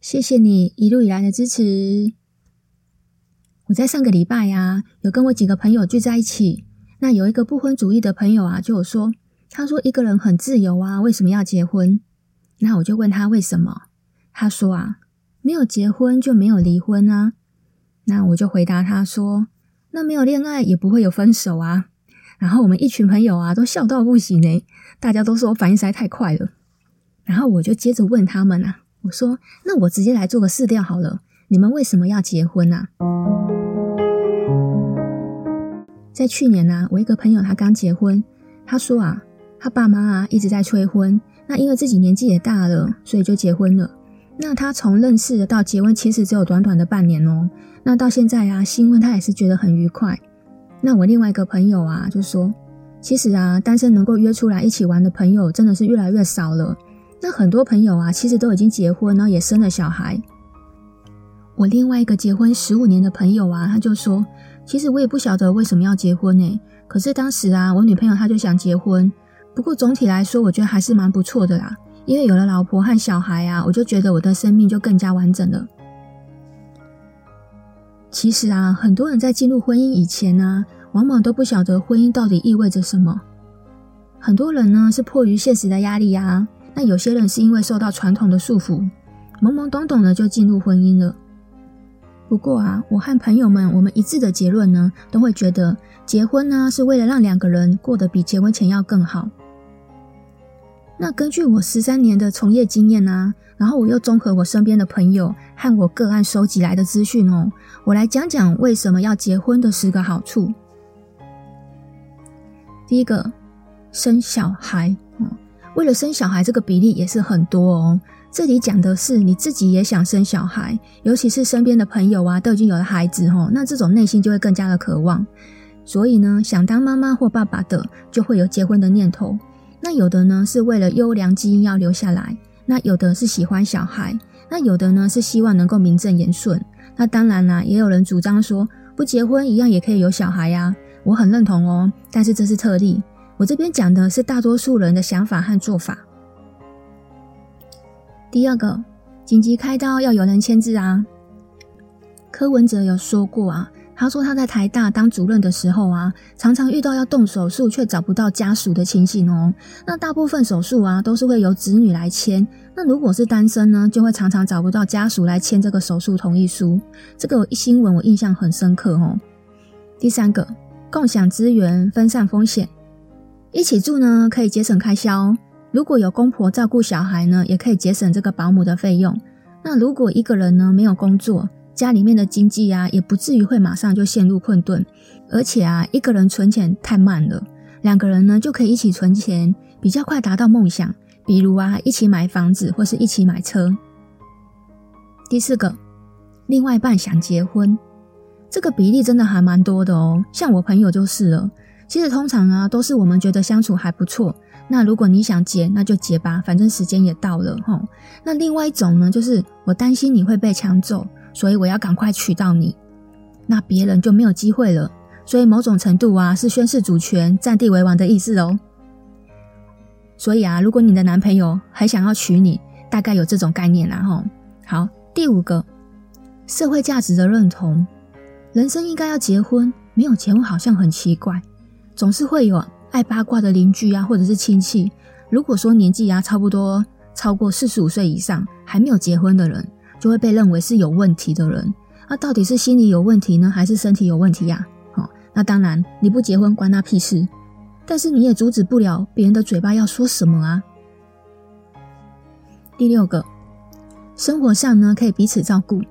谢谢你一路以来的支持。我在上个礼拜啊，有跟我几个朋友聚在一起。那有一个不婚主义的朋友啊，就有说，他说一个人很自由啊，为什么要结婚？那我就问他为什么？他说啊，没有结婚就没有离婚啊。那我就回答他说，那没有恋爱也不会有分手啊。然后我们一群朋友啊，都笑到不行呢，大家都说我反应实在太快了。然后我就接着问他们啊。我说：“那我直接来做个试调好了。你们为什么要结婚啊？”在去年呢、我一个朋友他刚结婚，他说啊，他爸妈啊一直在催婚，那因为自己年纪也大了，所以就结婚了。那他从认识到结婚，其实只有短短的半年哦。那到现在啊，新婚他也是觉得很愉快。那我另外一个朋友啊，就说，其实啊，单身能够约出来一起玩的朋友，真的是越来越少了。那很多朋友啊，其实都已经结婚，然后也生了小孩。我另外一个结婚十五年的朋友啊，他就说，其实我也不晓得为什么要结婚呢。可是当时啊，我女朋友她就想结婚。不过总体来说，我觉得还是蛮不错的啦。因为有了老婆和小孩啊，我就觉得我的生命就更加完整了。其实啊，很多人在进入婚姻以前呢，往往都不晓得婚姻到底意味着什么。很多人呢，是迫于现实的压力啊。那有些人是因为受到传统的束缚，懵懵懂懂的就进入婚姻了。不过啊，我和朋友们我们一致的结论呢，都会觉得结婚呢是为了让两个人过得比结婚前要更好。那根据我十三年的从业经验啊，然后我又综合我身边的朋友和我个案收集来的资讯哦，我来讲讲为什么要结婚的十个好处。第一个，生小孩。为了生小孩，这个比例也是很多哦。这里讲的是你自己也想生小孩，尤其是身边的朋友啊，都已经有了孩子哦，那这种内心就会更加的渴望。所以呢，想当妈妈或爸爸的，就会有结婚的念头。那有的呢，是为了优良基因要留下来；那有的是喜欢小孩；那有的呢，是希望能够名正言顺。那当然啦，也有人主张说，不结婚一样也可以有小孩呀。我很认同哦，但是这是特例。我这边讲的是大多数人的想法和做法。第二个，紧急开刀要有人签字啊。柯文哲有说过啊，他说他在台大当主任的时候啊，常常遇到要动手术却找不到家属的情形哦。那大部分手术啊，都是会由子女来签。那如果是单身呢，就会常常找不到家属来签这个手术同意书。这个新闻我印象很深刻哦。第三个，共享资源，分散风险。一起住呢，可以节省开销。如果有公婆照顾小孩呢，也可以节省这个保姆的费用。那如果一个人呢，没有工作，家里面的经济啊，也不至于会马上就陷入困顿。而且啊，一个人存钱太慢了，两个人呢就可以一起存钱，比较快达到梦想。比如啊，一起买房子或是一起买车。第四个，另外一半想结婚，这个比例真的还蛮多的哦。像我朋友就是了。其实通常啊，都是我们觉得相处还不错。那如果你想结，那就结吧，反正时间也到了齁。那另外一种呢，就是我担心你会被抢走，所以我要赶快娶到你，那别人就没有机会了。所以某种程度啊，是宣示主权、占地为王的意思哦。所以啊，如果你的男朋友还想要娶你，大概有这种概念啦齁。好，第五个，社会价值的认同，人生应该要结婚，没有结婚好像很奇怪。总是会有爱八卦的邻居啊，或者是亲戚。如果说年纪啊差不多超过四十五岁以上还没有结婚的人，就会被认为是有问题的人。那到底是心理有问题呢，还是身体有问题呀？好，那当然你不结婚关他屁事，但是你也阻止不了别人的嘴巴要说什么啊。第六个，生活上呢可以彼此照顾。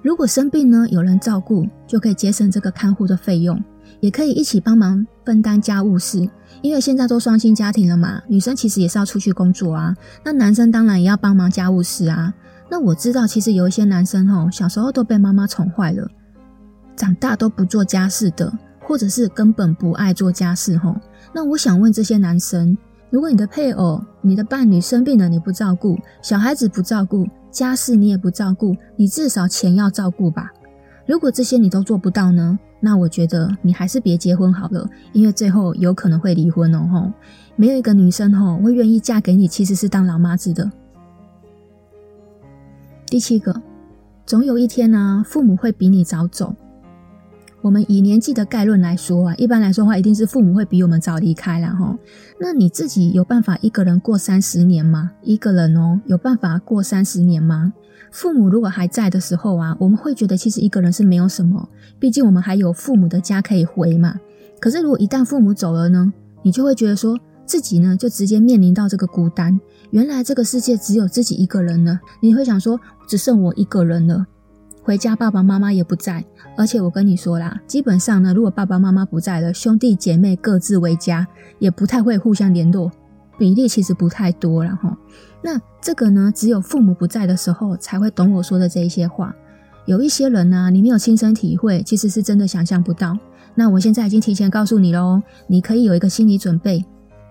如果生病呢有人照顾，就可以节省这个看护的费用。也可以一起帮忙分担家务事，因为现在都双薪家庭了嘛，女生其实也是要出去工作啊。那男生当然也要帮忙家务事啊。那我知道，其实有一些男生吼，小时候都被妈妈宠坏了，长大都不做家事的，或者是根本不爱做家事吼。那我想问这些男生，如果你的配偶、你的伴侣生病了，你不照顾，小孩子不照顾，家事你也不照顾，你至少钱要照顾吧？如果这些你都做不到呢？那我觉得你还是别结婚好了，因为最后有可能会离婚哦。吼，没有一个女生吼会愿意嫁给你，其实是当老妈子的。第七个，总有一天呢，父母会比你早走。我们以年纪的概论来说啊，一般来说的话，一定是父母会比我们早离开啦。吼，那你自己有办法一个人过三十年吗？一个人哦，有办法过三十年吗？父母如果还在的时候啊，我们会觉得其实一个人是没有什么，毕竟我们还有父母的家可以回嘛。可是如果一旦父母走了呢，你就会觉得说自己呢就直接面临到这个孤单。原来这个世界只有自己一个人了，你会想说只剩我一个人了，回家爸爸妈妈也不在，而且我跟你说啦，基本上呢，如果爸爸妈妈不在了，兄弟姐妹各自为家，也不太会互相联络，比例其实不太多了哈。那这个呢，只有父母不在的时候才会懂我说的这一些话。有一些人呢、你没有亲身体会，其实是真的想象不到。那我现在已经提前告诉你喽，你可以有一个心理准备。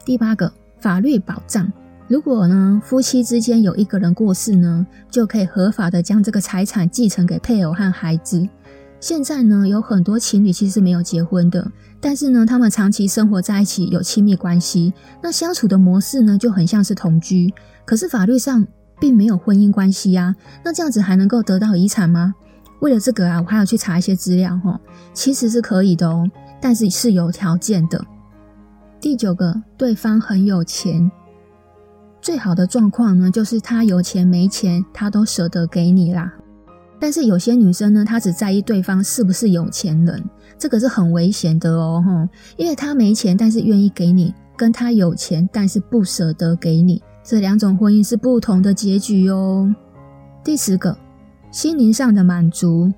第八个，法律保障。如果呢，夫妻之间有一个人过世呢，就可以合法的将这个财产继承给配偶和孩子。现在呢，有很多情侣其实是没有结婚的，但是呢，他们长期生活在一起，有亲密关系，那相处的模式呢，就很像是同居。可是法律上并没有婚姻关系啊，那这样子还能够得到遗产吗？为了这个啊，我还要去查一些资料哈，其实是可以的哦，但是是有条件的。第九个，对方很有钱，最好的状况呢，就是他有钱没钱，他都舍得给你啦。但是有些女生呢，她只在意对方是不是有钱人，这个是很危险的哦，因为他没钱，但是愿意给你，跟他有钱，但是不舍得给你，这两种婚姻是不同的结局哦。第十个，心灵上的满足，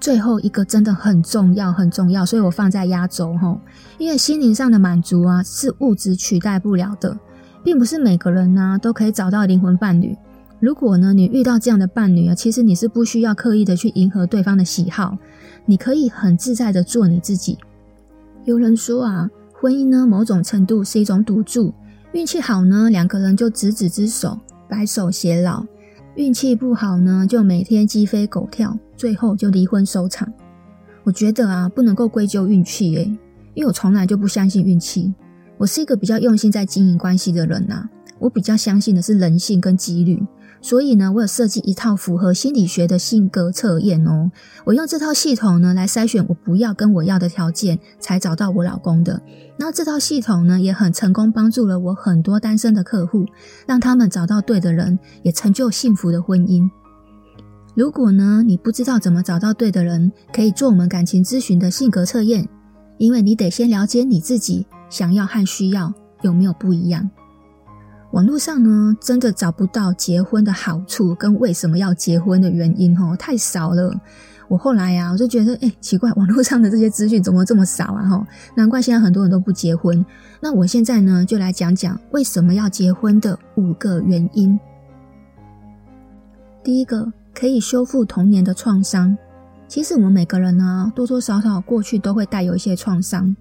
最后一个真的很重要，很重要，所以我放在压轴哈，因为心灵上的满足啊，是物质取代不了的，并不是每个人呢、都可以找到灵魂伴侣。如果呢，你遇到这样的伴侣啊，其实你是不需要刻意的去迎合对方的喜好，你可以很自在的做你自己。有人说啊，婚姻呢，某种程度是一种赌注，运气好呢，两个人就执子之手，白首偕老；运气不好呢，就每天鸡飞狗跳，最后就离婚收场。我觉得啊，不能够归咎运气诶，因为我从来就不相信运气，我是一个比较用心在经营关系的人呐，我比较相信的是人性跟几率。所以呢，我有设计一套符合心理学的性格测验哦。我用这套系统呢来筛选我不要跟我要的条件，才找到我老公的。那这套系统呢也很成功，帮助了我很多单身的客户，让他们找到对的人，也成就幸福的婚姻。如果呢你不知道怎么找到对的人，可以做我们感情咨询的性格测验，因为你得先了解你自己想要和需要有没有不一样。网络上呢，真的找不到结婚的好处跟为什么要结婚的原因哦，太少了。我后来呀、啊，我就觉得，哎，奇怪，网络上的这些资讯怎么这么少啊？哈，难怪现在很多人都不结婚。那我现在呢，就来讲讲为什么要结婚的五个原因。第一个，可以修复童年的创伤。其实我们每个人呢，多多少少过去都会带有一些创伤。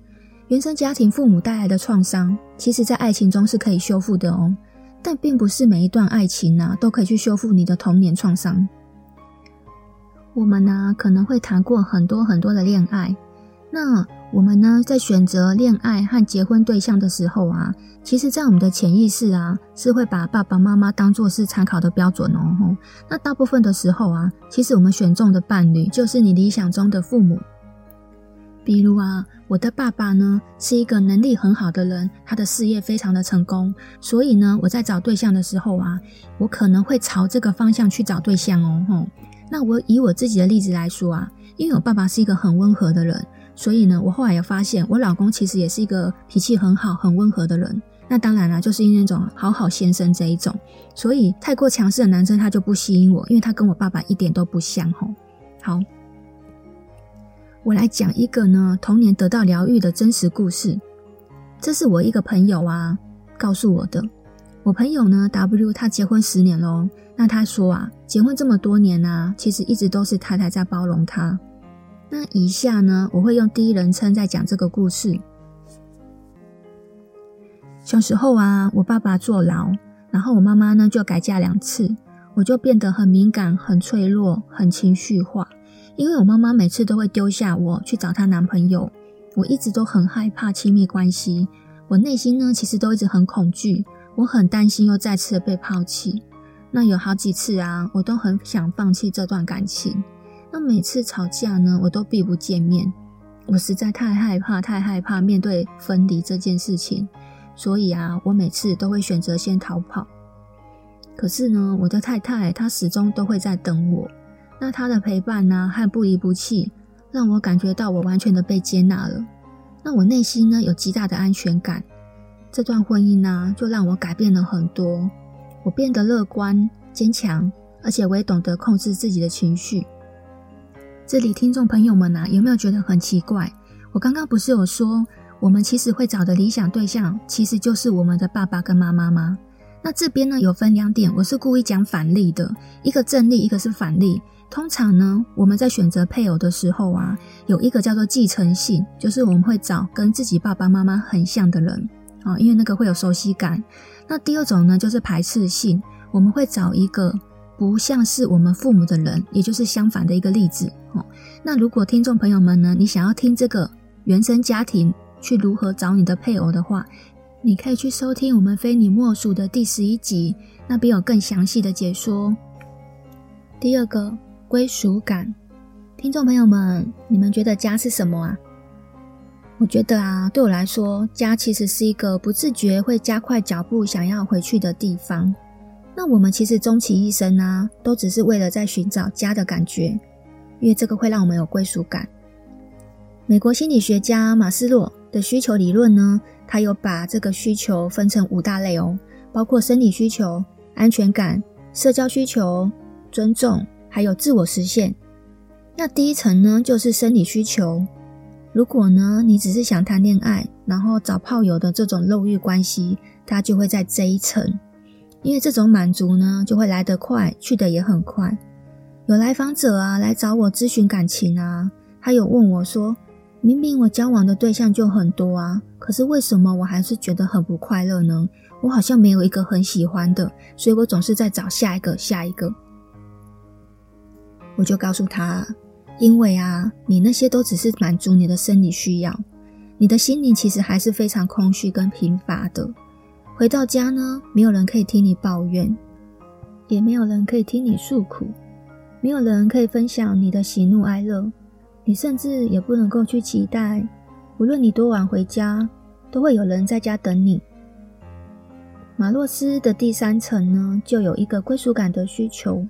原生家庭父母带来的创伤，其实在爱情中是可以修复的哦。但并不是每一段爱情啊，都可以去修复你的童年创伤。我们呢，可能会谈过很多很多的恋爱。那我们呢，在选择恋爱和结婚对象的时候啊，其实，在我们的潜意识啊，是会把爸爸妈妈当作是参考的标准哦。那大部分的时候啊，其实我们选中的伴侣，就是你理想中的父母。比如啊，我的爸爸呢是一个能力很好的人，他的事业非常的成功，所以呢，我在找对象的时候啊，我可能会朝这个方向去找对象哦。吼，那我以我自己的例子来说啊，因为我爸爸是一个很温和的人，所以呢，我后来也发现我老公其实也是一个脾气很好、很温和的人。那当然啦，就是因为那种好好先生这一种，所以太过强势的男生他就不吸引我，因为他跟我爸爸一点都不像。吼，好。我来讲一个呢，童年得到疗愈的真实故事。这是我一个朋友啊告诉我的。我朋友呢，W 他结婚十年喽，那他说啊，结婚这么多年啊，其实一直都是太太在包容他。那以下呢，我会用第一人称在讲这个故事。小时候啊，我爸爸坐牢，然后我妈妈呢就改嫁两次，我就变得很敏感、很脆弱、很情绪化。因为我妈妈每次都会丢下我去找她男朋友，我一直都很害怕亲密关系，我内心呢其实都一直很恐惧，我很担心又再次被抛弃。那有好几次啊，我都很想放弃这段感情。那每次吵架呢，我都避不见面。我实在太害怕，太害怕面对分离这件事情，所以啊，我每次都会选择先逃跑。可是呢，我的太太她始终都会在等我。那他的陪伴呢，和不离不弃，让我感觉到我完全的被接纳了。那我内心呢，有极大的安全感。这段婚姻呢，就让我改变了很多。我变得乐观、坚强，而且我也懂得控制自己的情绪。这里听众朋友们啊，有没有觉得很奇怪？我刚刚不是有说，我们其实会找的理想对象，其实就是我们的爸爸跟妈妈吗？那这边呢，有分两点，我是故意讲反例的，一个正例，一个是反例。通常呢，我们在选择配偶的时候啊，有一个叫做继承性，就是我们会找跟自己爸爸妈妈很像的人啊，因为那个会有熟悉感。那第二种呢，就是排斥性，我们会找一个。不像是我们父母的人，也就是相反的一个例子哦。那如果听众朋友们呢，你想要听这个原生家庭去如何找你的配偶的话，你可以去收听我们非你莫属的第十一集，那边有更详细的解说。第二个归属感，听众朋友们，你们觉得家是什么啊？我觉得啊，对我来说，家其实是一个不自觉会加快脚步想要回去的地方。那我们其实终其一生啊，都只是为了在寻找家的感觉，因为这个会让我们有归属感。美国心理学家马斯洛的需求理论呢，他有把这个需求分成五大类哦，包括生理需求、安全感、社交需求、尊重，还有自我实现。那第一层呢，就是生理需求。如果呢，你只是想谈恋爱，然后找炮友的这种肉欲关系，它就会在这一层。因为这种满足呢，就会来得快，去得也很快。有来访者啊来找我咨询感情啊，他有问我说：“明明我交往的对象就很多啊，可是为什么我还是觉得很不快乐呢？我好像没有一个很喜欢的，所以我总是在找下一个、下一个。”我就告诉他：“因为啊，你那些都只是满足你的生理需要，你的心灵其实还是非常空虚跟贫乏的。”回到家呢，没有人可以听你抱怨，也没有人可以听你诉苦，没有人可以分享你的喜怒哀乐，你甚至也不能够去期待，无论你多晚回家，都会有人在家等你。马洛斯的第三层呢，就有一个归属感的需求。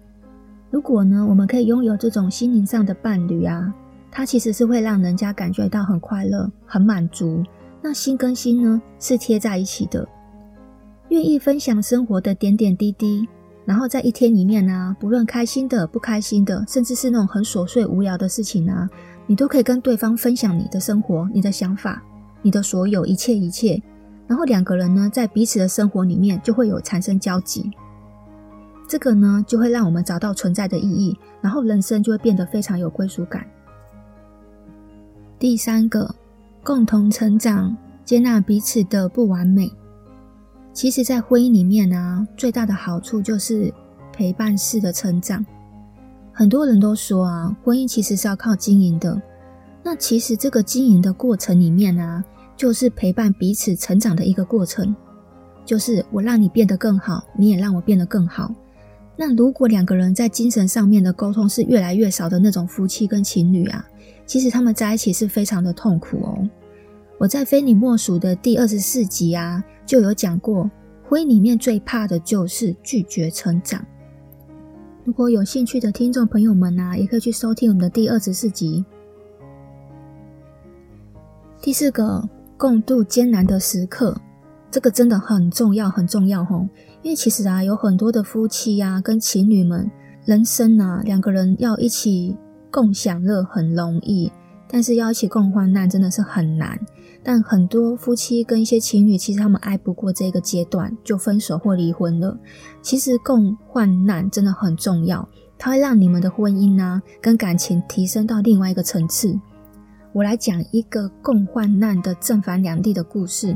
如果呢，我们可以拥有这种心灵上的伴侣啊，它其实是会让人家感觉到很快乐、很满足。那心跟心呢，是贴在一起的。愿意分享生活的点点滴滴，然后在一天里面啊，不论开心的、不开心的，甚至是那种很琐碎无聊的事情啊，你都可以跟对方分享你的生活、你的想法、你的所有一切一切。然后两个人呢，在彼此的生活里面就会有产生交集，这个呢，就会让我们找到存在的意义，然后人生就会变得非常有归属感。第三个，共同成长，接纳彼此的不完美。其实，在婚姻里面呢，最大的好处就是陪伴式的成长。很多人都说啊，婚姻其实是要靠经营的。那其实这个经营的过程里面呢，就是陪伴彼此成长的一个过程。就是我让你变得更好，你也让我变得更好。那如果两个人在精神上面的沟通是越来越少的那种夫妻跟情侣啊，其实他们在一起是非常的痛苦哦。我在非你莫属的第二十四集啊，就有讲过，婚姻里面最怕的就是拒绝成长。如果有兴趣的听众朋友们啊，也可以去收听我们的第二十四集。第四个，共度艰难的时刻，这个真的很重要，很重要吼。因为其实啊，有很多的夫妻啊，跟情侣们，人生啊，两个人要一起共享乐很容易，但是要一起共患难真的是很难。但很多夫妻跟一些情侣，其实他们挨不过这个阶段，就分手或离婚了。其实共患难真的很重要，它会让你们的婚姻啊跟感情提升到另外一个层次。我来讲一个共患难的正反两地的故事。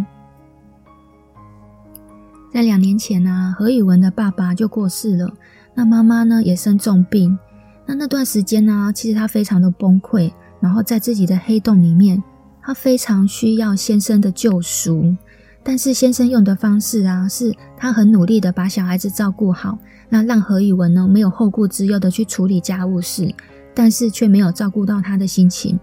在两年前呢，何宇文的爸爸就过世了，那妈妈呢也生重病。那那段时间呢，其实他非常的崩溃，然后在自己的黑洞里面，他非常需要先生的救赎。但是先生用的方式啊，是他很努力的把小孩子照顾好，那让何宇文呢没有后顾之忧的去处理家务事，但是却没有照顾到他的心情。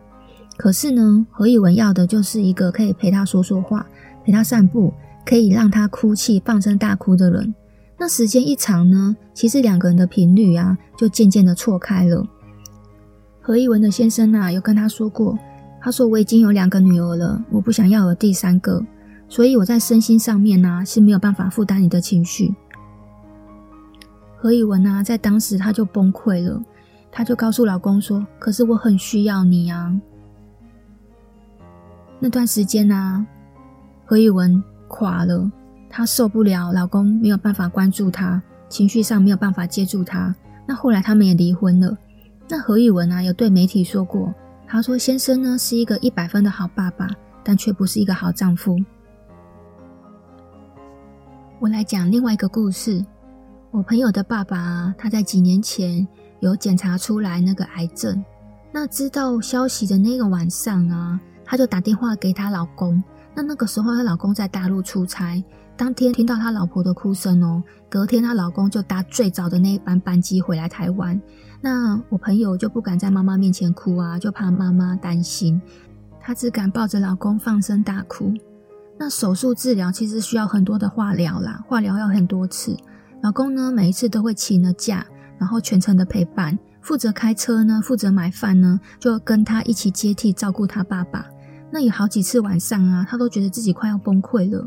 可是呢，何宇文要的就是一个可以陪他说说话，陪他散步。可以让他哭泣、放声大哭的人，那时间一长呢，其实两个人的频率啊，就渐渐的错开了。何一文的先生啊，有跟他说过，他说我已经有两个女儿了，我不想要有第三个，所以我在身心上面啊是没有办法负担你的情绪。何以文啊，在当时他就崩溃了，他就告诉老公说：“可是我很需要你啊。”那段时间啊，何以文。垮了，她受不了，老公没有办法关注她，情绪上没有办法接住她。那后来他们也离婚了。那何以文啊，有对媒体说过，他说先生呢是一个一百分的好爸爸，但却不是一个好丈夫。我来讲另外一个故事，我朋友的爸爸，他在几年前有检查出来那个癌症。那知道消息的那个晚上啊，他就打电话给他老公。那那个时候，她老公在大陆出差，当天听到他老婆的哭声哦，隔天她老公就搭最早的那一班班机回来台湾。那我朋友就不敢在妈妈面前哭啊，就怕妈妈担心，她只敢抱着老公放声大哭。那手术治疗其实需要很多的化疗啦，化疗要很多次。老公呢，每一次都会请了假，然后全程的陪伴，负责开车呢，负责买饭呢，就跟他一起接替照顾他爸爸。那有好几次晚上啊，她都觉得自己快要崩溃了。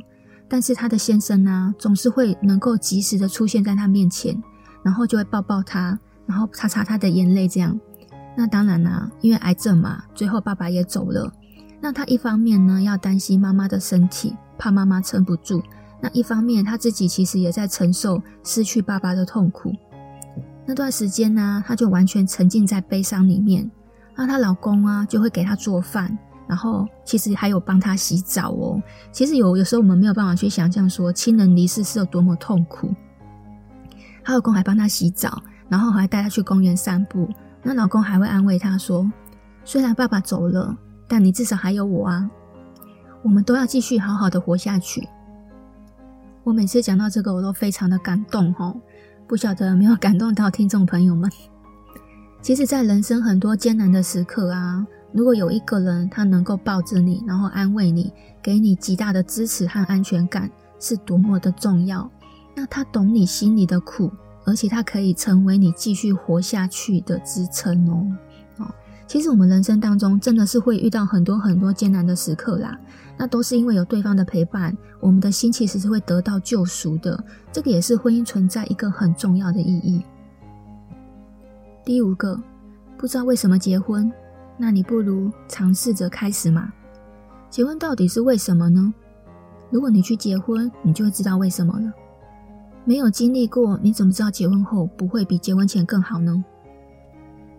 但是她的先生啊，总是会能够及时的出现在她面前，然后就会抱抱她，然后擦擦她的眼泪，这样。那当然啦、因为癌症嘛，最后爸爸也走了。那她一方面呢，要担心妈妈的身体，怕妈妈撑不住；那一方面，她自己其实也在承受失去爸爸的痛苦。那段时间呢、她就完全沉浸在悲伤里面。那她老公啊，就会给她做饭。然后其实还有帮他洗澡哦。其实有有时候我们没有办法去想象说亲人离世是有多么痛苦。她老公还帮他洗澡，然后还带他去公园散步。那老公还会安慰她说：“虽然爸爸走了，但你至少还有我啊，我们都要继续好好的活下去。”我每次讲到这个，我都非常的感动哦。不晓得有没有感动到听众朋友们？其实，在人生很多艰难的时刻啊。如果有一个人，他能够抱着你，然后安慰你，给你极大的支持和安全感，是多么的重要。那他懂你心里的苦，而且他可以成为你继续活下去的支撑哦。哦，其实我们人生当中真的是会遇到很多很多艰难的时刻啦，那都是因为有对方的陪伴，我们的心其实是会得到救赎的。这个也是婚姻存在一个很重要的意义。第五个，不知道为什么结婚。那你不如尝试着开始嘛。结婚到底是为什么呢？如果你去结婚，你就会知道为什么了。没有经历过，你怎么知道结婚后不会比结婚前更好呢？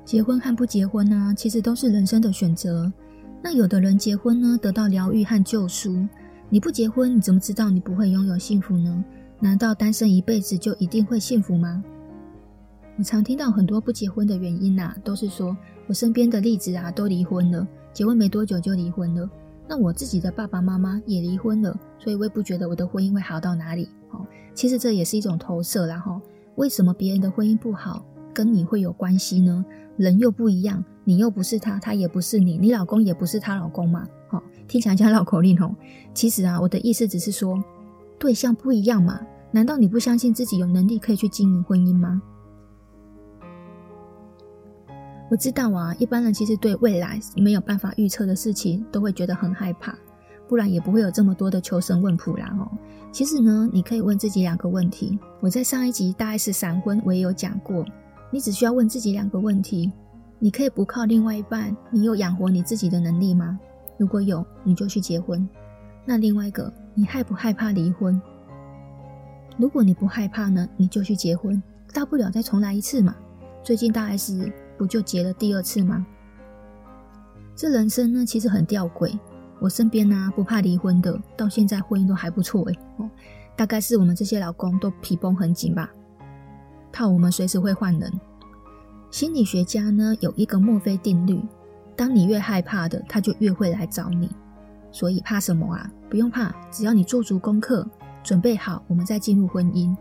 结婚和不结婚呢，其实都是人生的选择。那有的人结婚呢，得到疗愈和救赎。你不结婚，你怎么知道你不会拥有幸福呢？难道单身一辈子就一定会幸福吗？我常听到很多不结婚的原因啊，都是说我身边的例子啊都离婚了，结婚没多久就离婚了。那我自己的爸爸妈妈也离婚了，所以我也不觉得我的婚姻会好到哪里。哦，其实这也是一种投射啦。哈，为什么别人的婚姻不好，跟你会有关系呢？人又不一样，你又不是他，他也不是你，你老公也不是他老公嘛。好，听起来像绕口令哦。其实啊，我的意思只是说，对象不一样嘛。难道你不相信自己有能力可以去经营婚姻吗？我知道啊，一般人其实对未来没有办法预测的事情都会觉得很害怕，不然也不会有这么多的求神问卜啦哦。其实呢，你可以问自己两个问题。我在上一集大 S 闪婚我也有讲过，你只需要问自己两个问题：你可以不靠另外一半，你有养活你自己的能力吗？如果有，你就去结婚。那另外一个，你害不害怕离婚？如果你不害怕呢，你就去结婚，大不了再重来一次嘛。最近大 S 不就结了第二次吗？这人生呢，其实很吊诡。我身边呢、啊，不怕离婚的，到现在婚姻都还不错诶。哦，大概是我们这些老公都皮绷很紧吧，怕我们随时会换人。心理学家呢，有一个墨菲定律：当你越害怕的，他就越会来找你。所以怕什么啊？不用怕，只要你做足功课，准备好，我们再进入婚姻。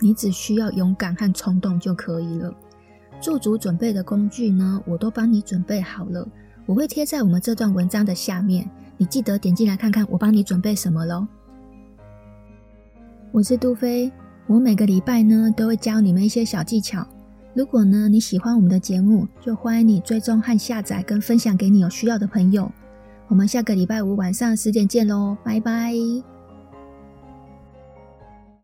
你只需要勇敢和冲动就可以了。做足准备的工具呢，我都帮你准备好了。我会贴在我们这段文章的下面，你记得点进来看看我帮你准备什么喽。我是杜菲，我每个礼拜呢都会教你们一些小技巧。如果呢你喜欢我们的节目，就欢迎你追踪和下载跟分享给你有需要的朋友。我们下个礼拜五晚上十点见喽，拜拜。